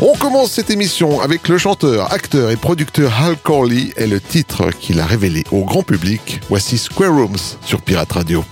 On commence cette émission avec le chanteur, acteur et producteur Hal Corley et le titre qu'il a révélé au grand public. Voici Square Rooms sur Pirate Radio.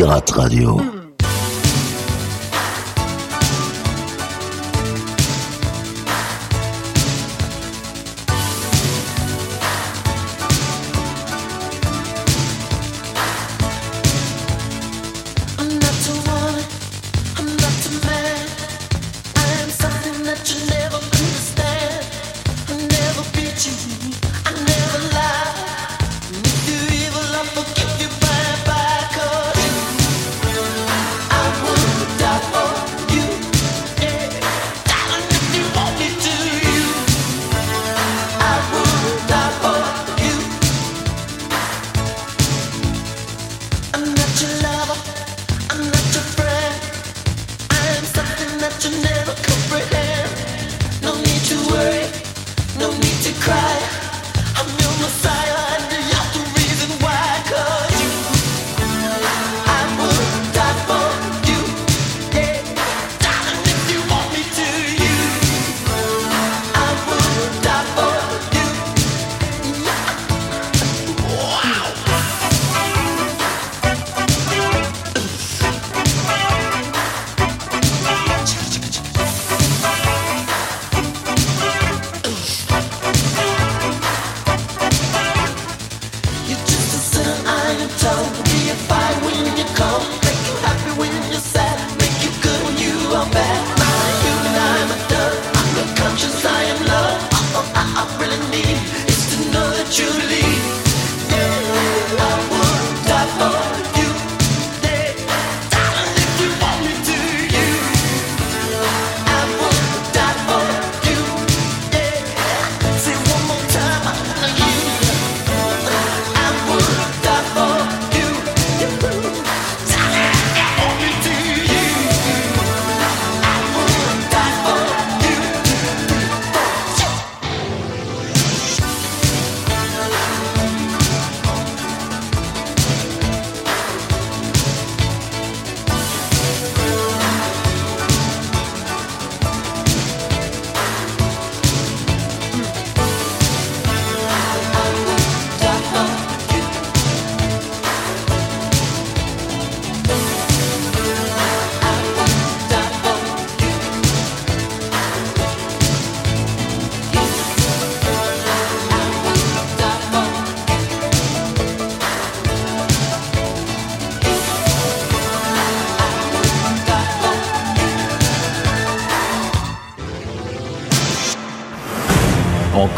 Pirate Radio.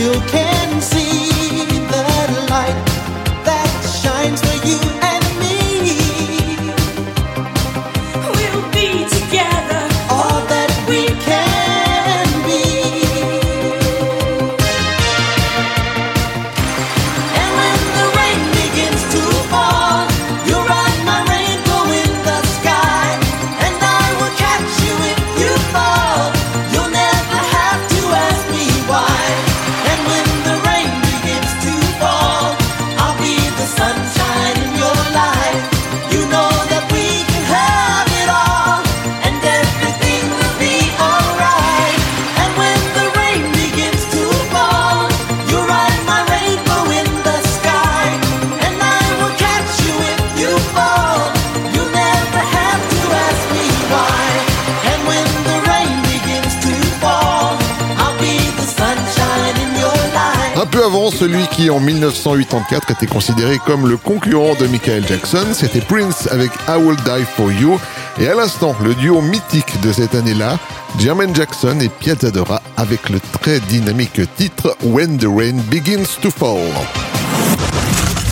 still can see. Qui en 1984 était considéré comme le concurrent de Michael Jackson, c'était Prince avec I Will Die For You. Et à l'instant, le duo mythique de cette année-là, Jermaine Jackson et Piazzadora avec le très dynamique titre When the Rain Begins to Fall.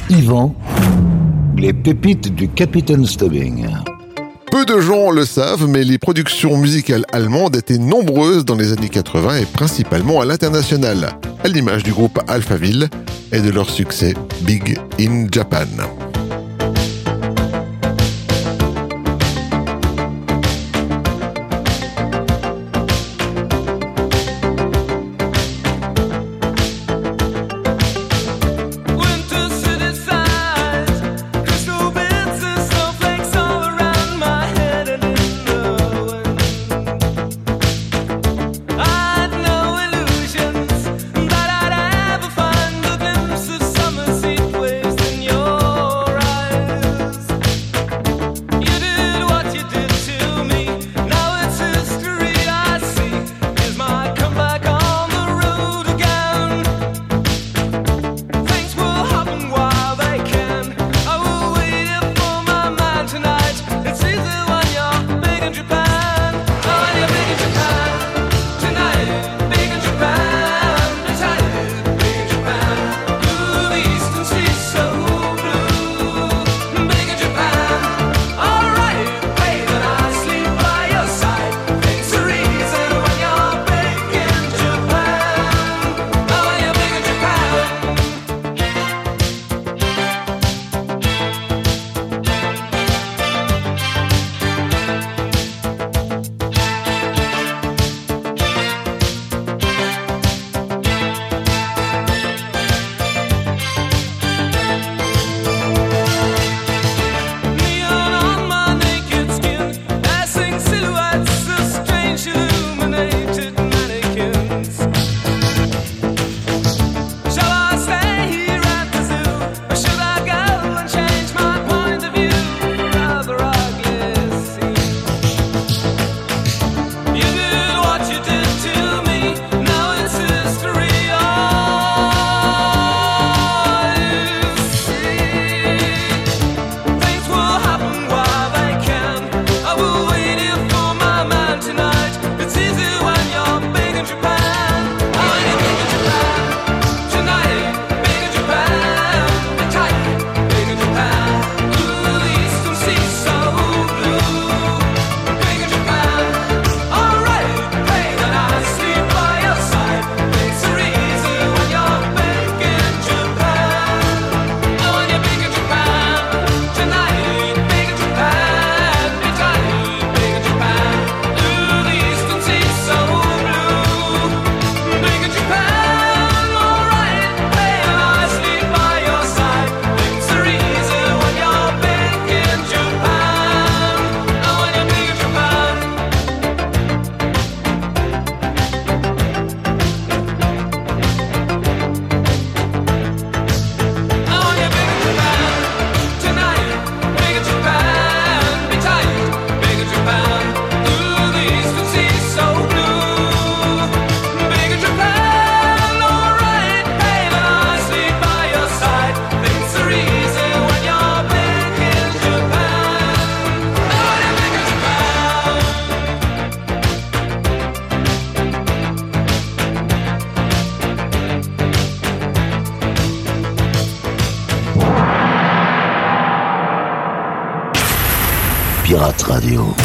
Yvan, les pépites du Capitaine Stubbing. Peu de gens le savent, mais les productions musicales allemandes étaient nombreuses dans les années 80 et principalement à l'international, à l'image du groupe Alphaville et de leur succès Big in Japan. Radio.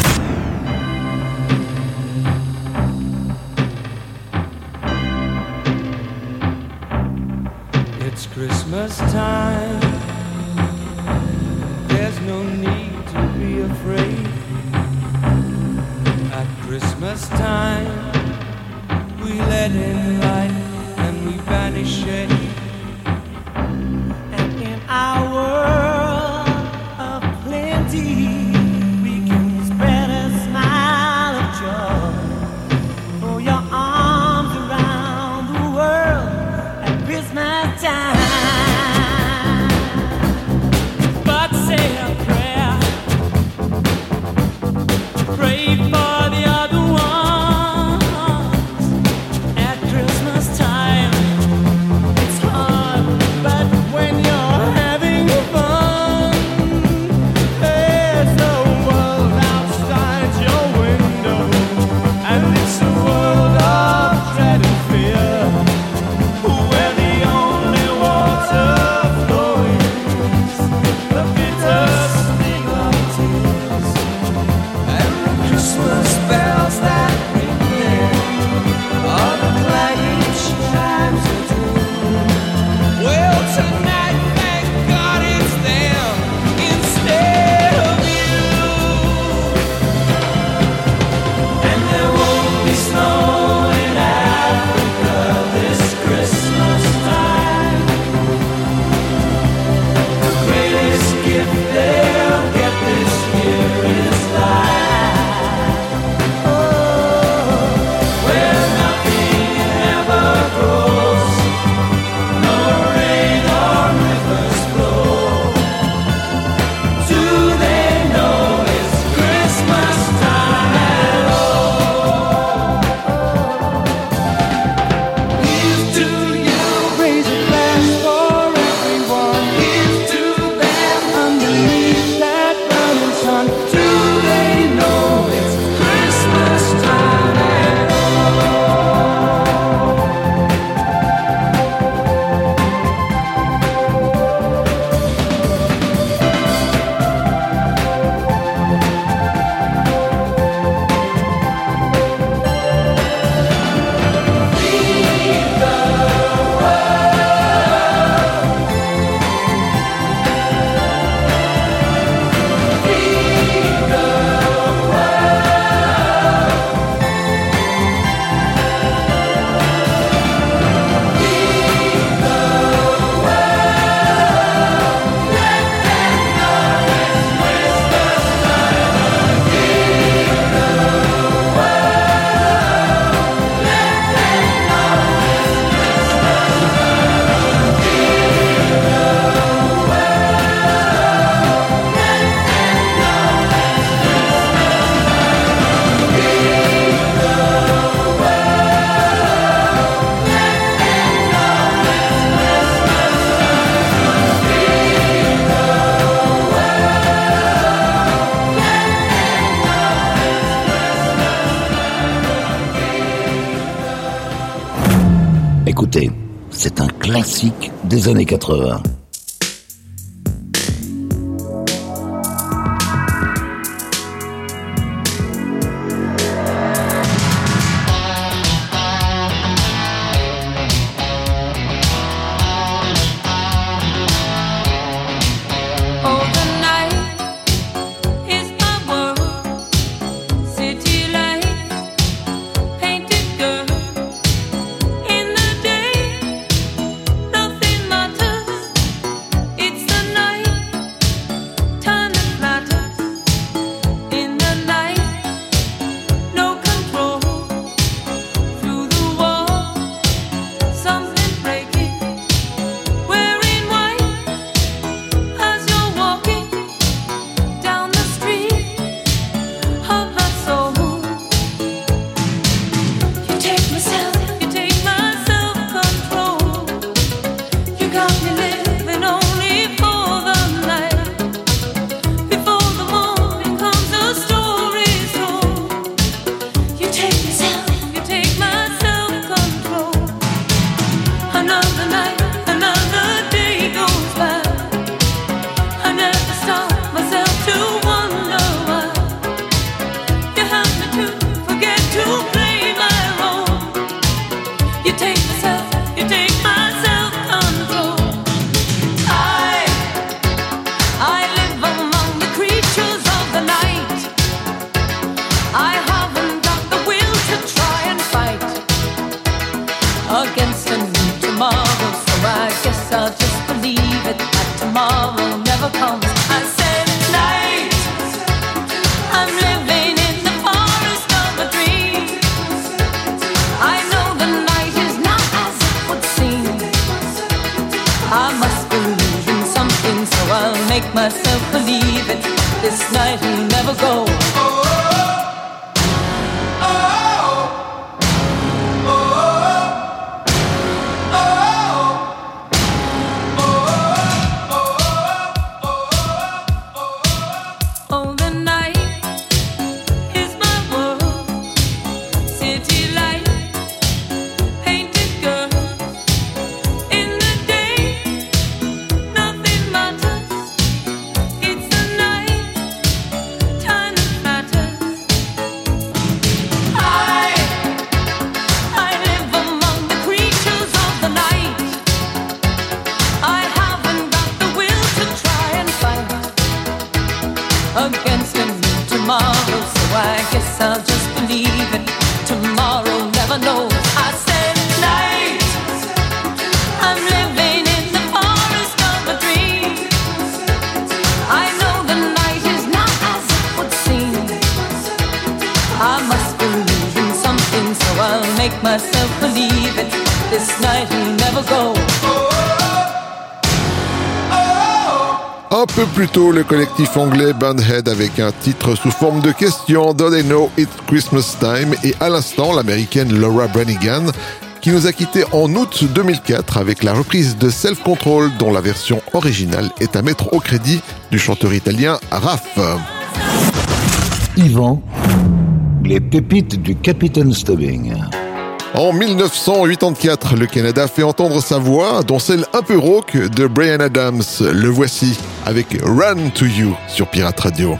Des années 80. Plus tôt, le collectif anglais Bandhead avec un titre sous forme de question Do They Know It's Christmas Time? Et à l'instant l'américaine Laura Branigan qui nous a quittés en août 2004 avec la reprise de Self Control dont la version originale est à mettre au crédit du chanteur italien Raph. Yvan, les pépites du Capitaine Stubbing. En 1984, le Canada fait entendre sa voix, dont celle un peu rauque de Brian Adams. Le voici avec Run to You sur Pirate Radio.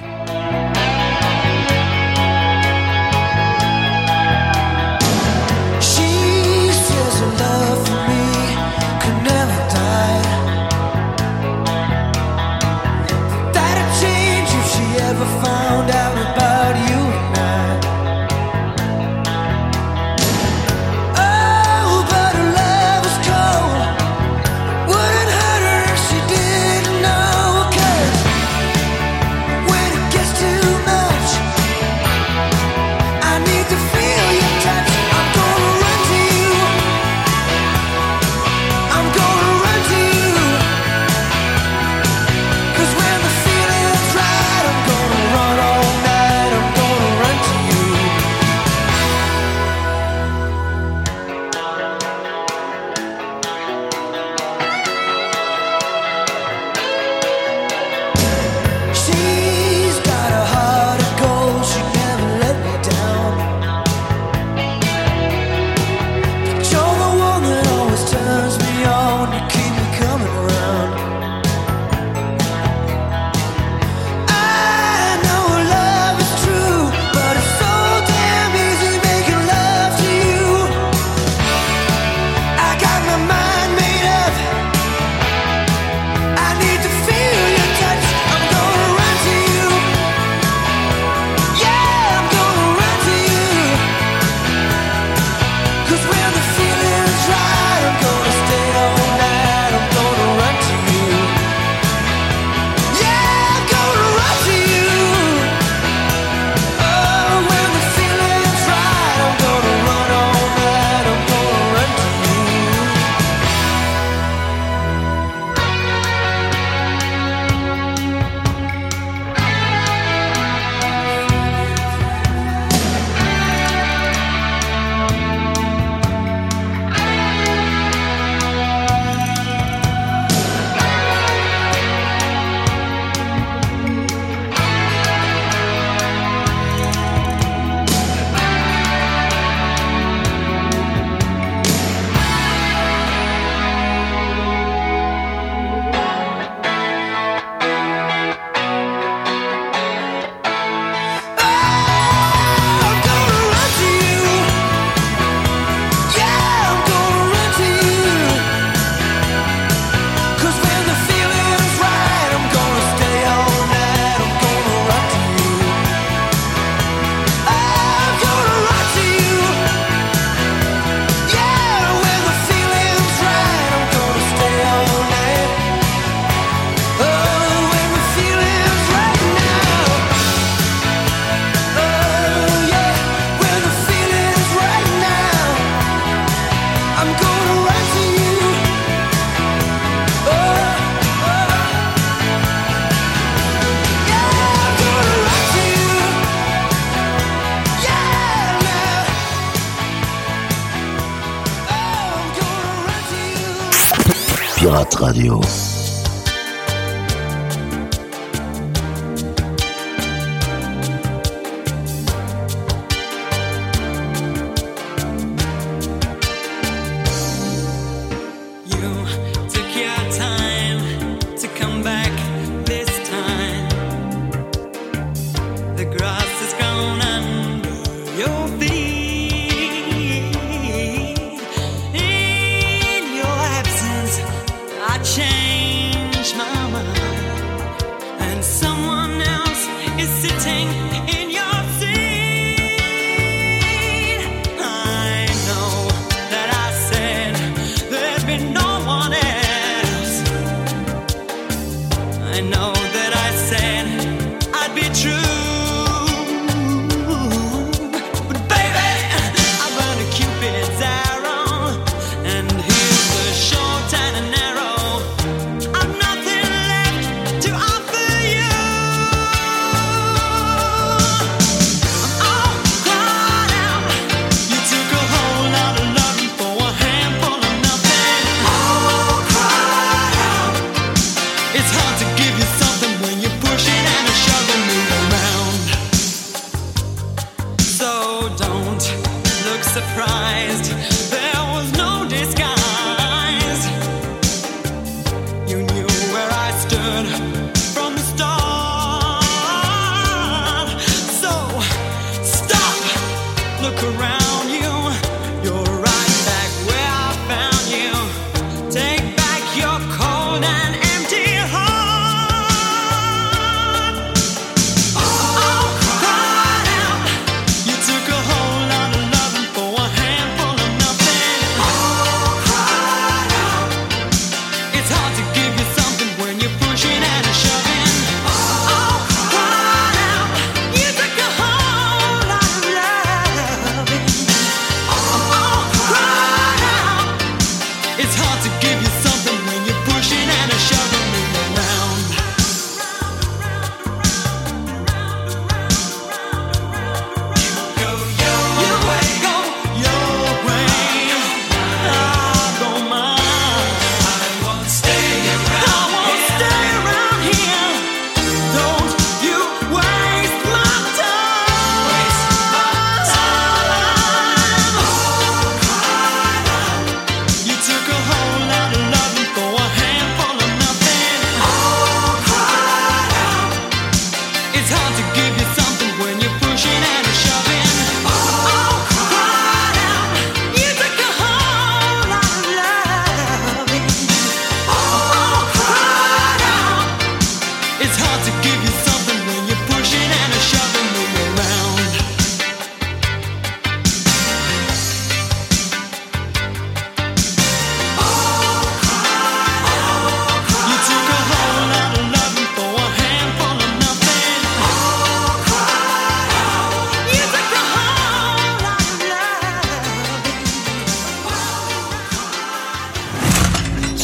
You.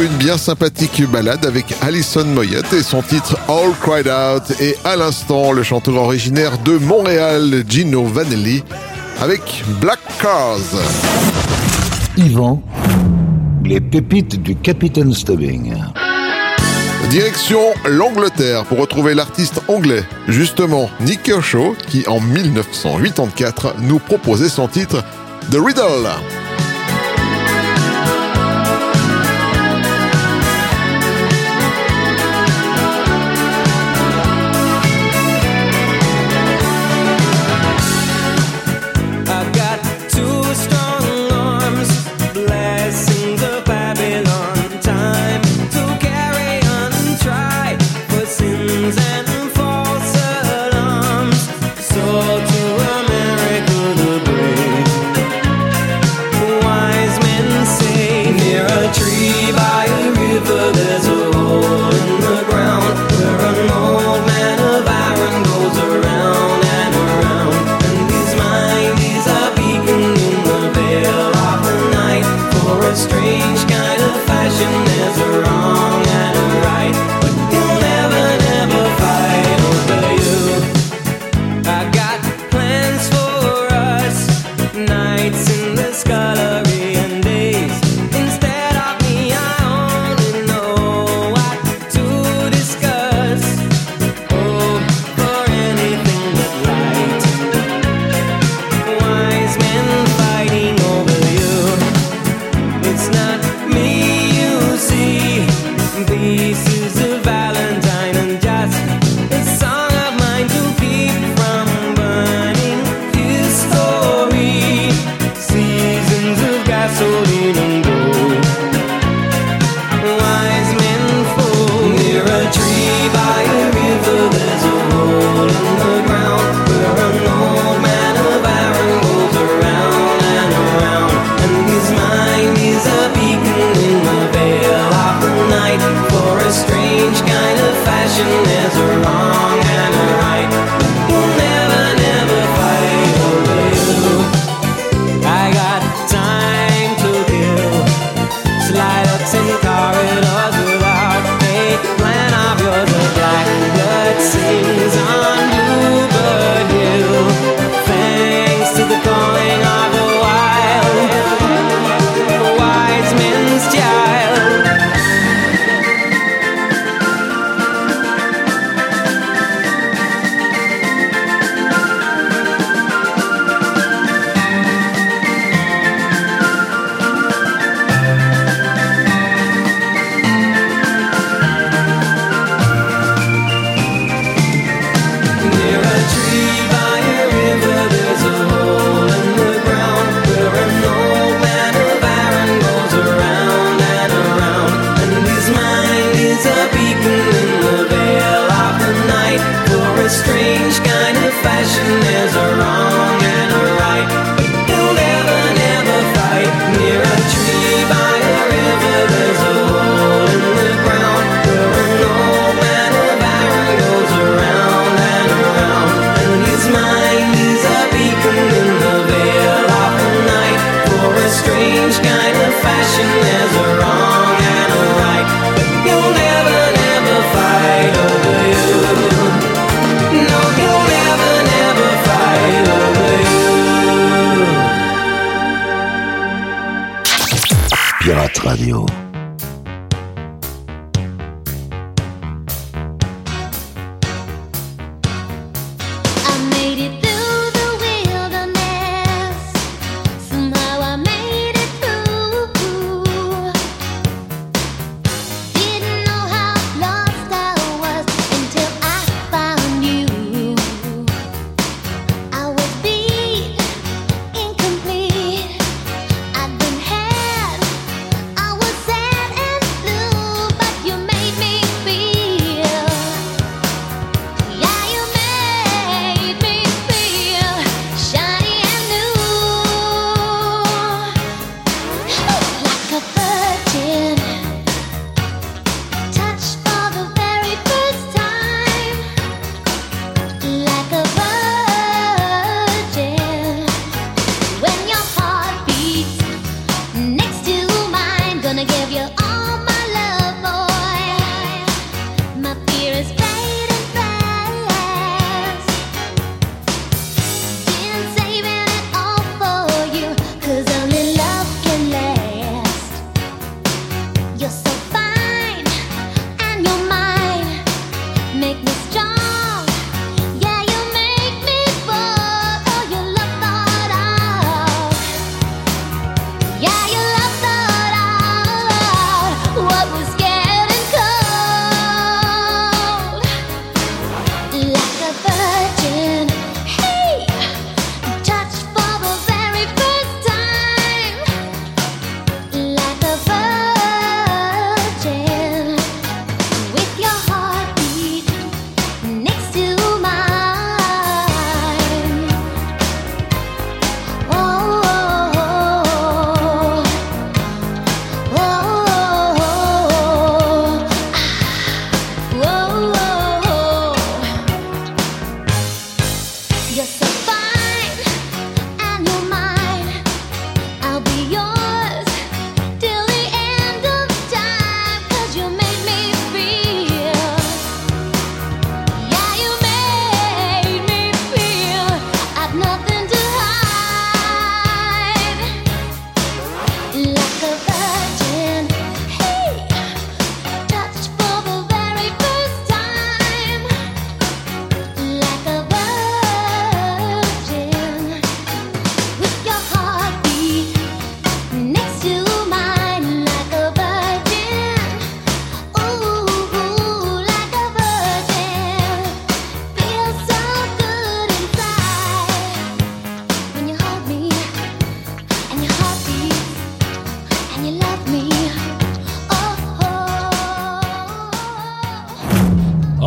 une bien sympathique balade avec Alison Moyette et son titre All Cried Out et à l'instant le chanteur originaire de Montréal, Gino Vanelli, avec Black Cars. Yvan, les pépites du Capitaine Stubbing. Direction l'Angleterre pour retrouver l'artiste anglais, justement Nick Kershaw, qui en 1984 nous proposait son titre The Riddle.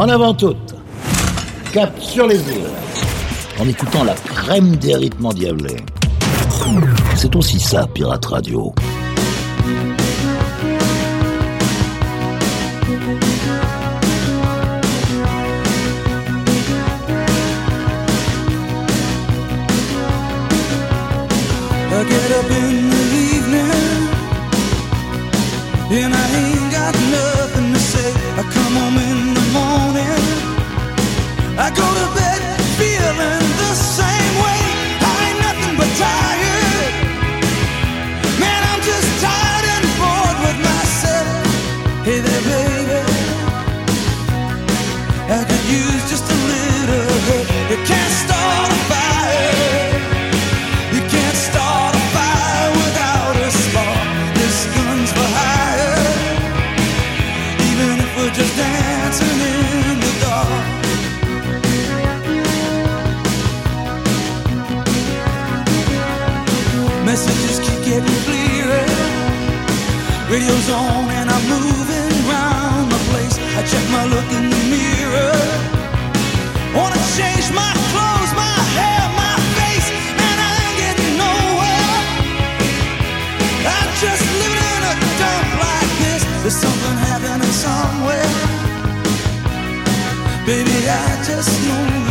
En avant toutes. Cap sur les îles. En écoutant la crème des rythmes endiablés. C'est aussi ça, Pirate Radio. I could use just a little help. You can't start a fire. You can't start a fire without a spark. This gun's for hire. Even if we're just dancing in the dark. Messages keep getting clearer. Radio's on and I'm moving around the place. I check my look just no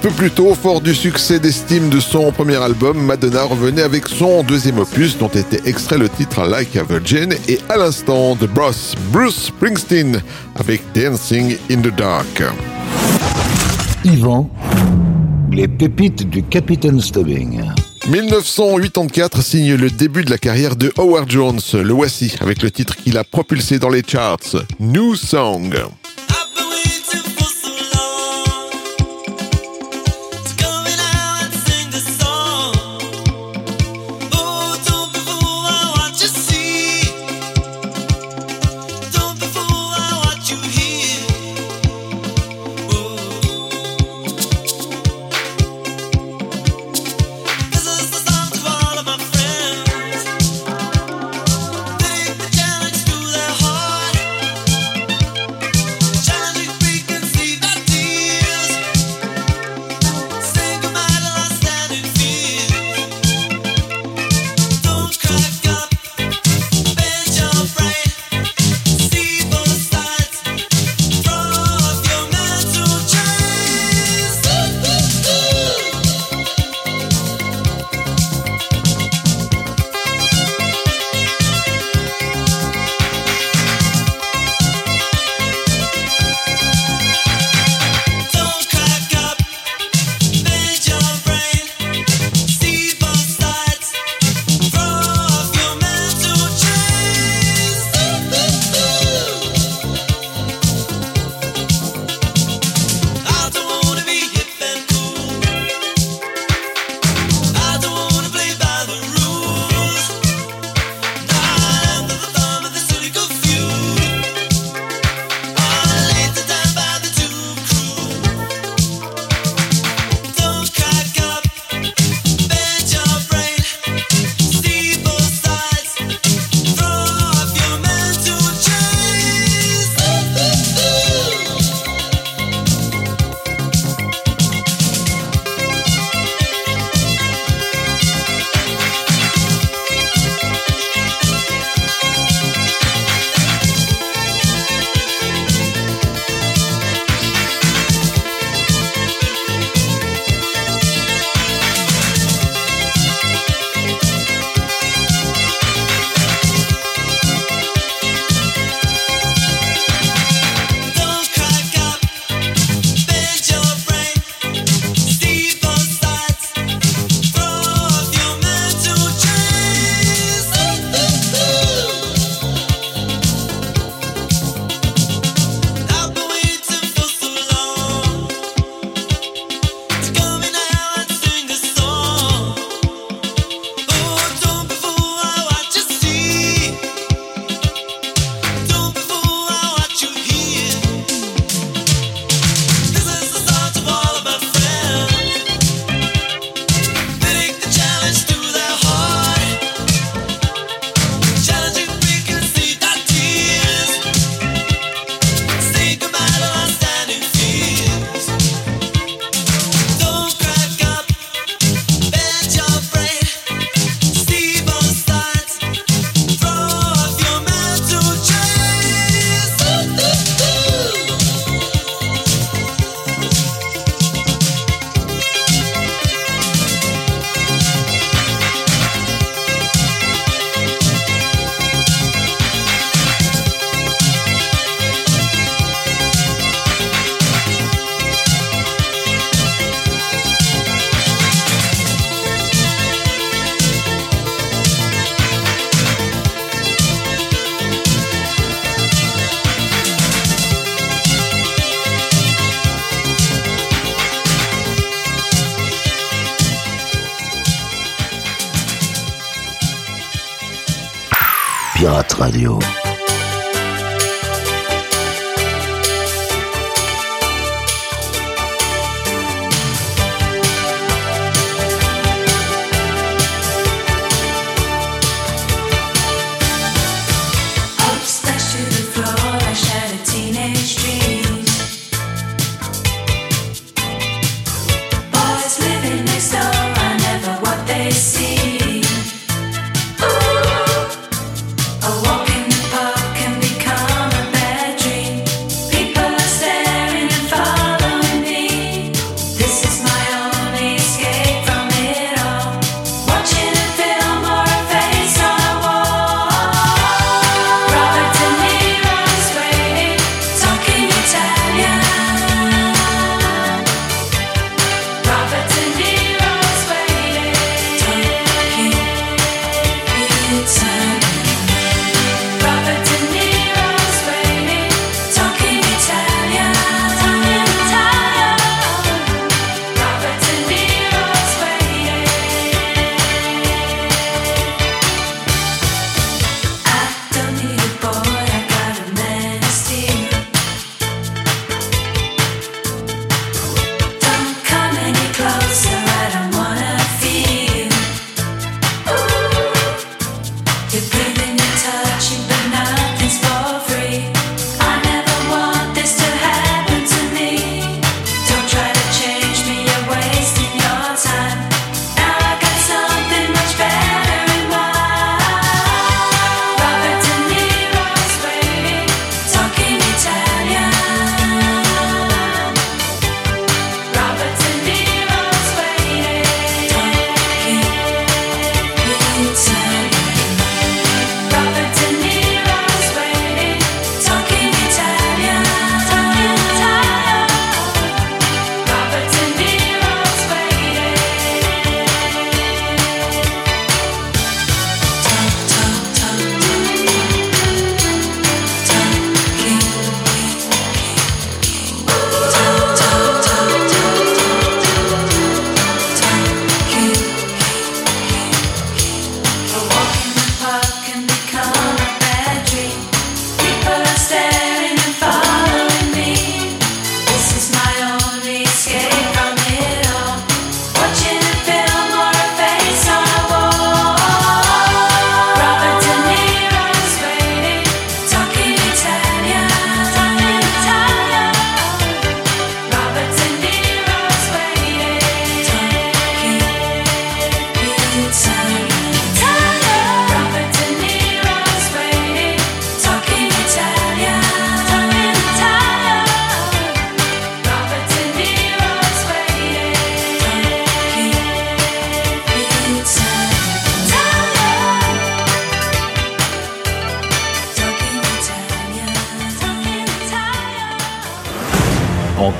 peu plus tôt, fort du succès d'estime de son premier album, Madonna revenait avec son deuxième opus dont était extrait le titre Like a Virgin et à l'instant de Bruce, Bruce Springsteen avec Dancing in the Dark. Yvan, les pépites du Capitaine Stubbing. 1984 signe le début de la carrière de Howard Jones, le voici, avec le titre qu'il a propulsé dans les charts, New Song.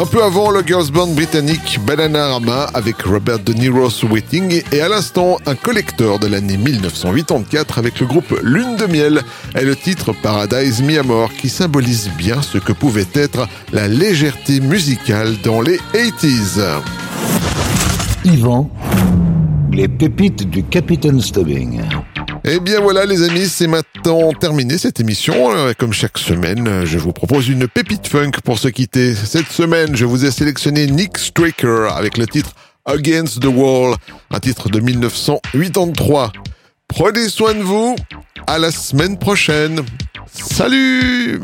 Un peu avant, le girls band britannique Bananarama avec Robert De Niro sous Waiting et à l'instant, un collecteur de l'année 1984 avec le groupe Lune de Miel et le titre Paradise Mi Amor qui symbolise bien ce que pouvait être la légèreté musicale dans les 80s. Yvan, les pépites du Capitaine Stubbing. Eh bien voilà les amis, c'est maintenant terminé cette émission. Euh, comme chaque semaine, euh, je vous propose une pépite funk pour se quitter. Cette semaine, je vous ai sélectionné Nick Straker avec le titre Against the Wall, un titre de 1983. Prenez soin de vous, à la semaine prochaine. Salut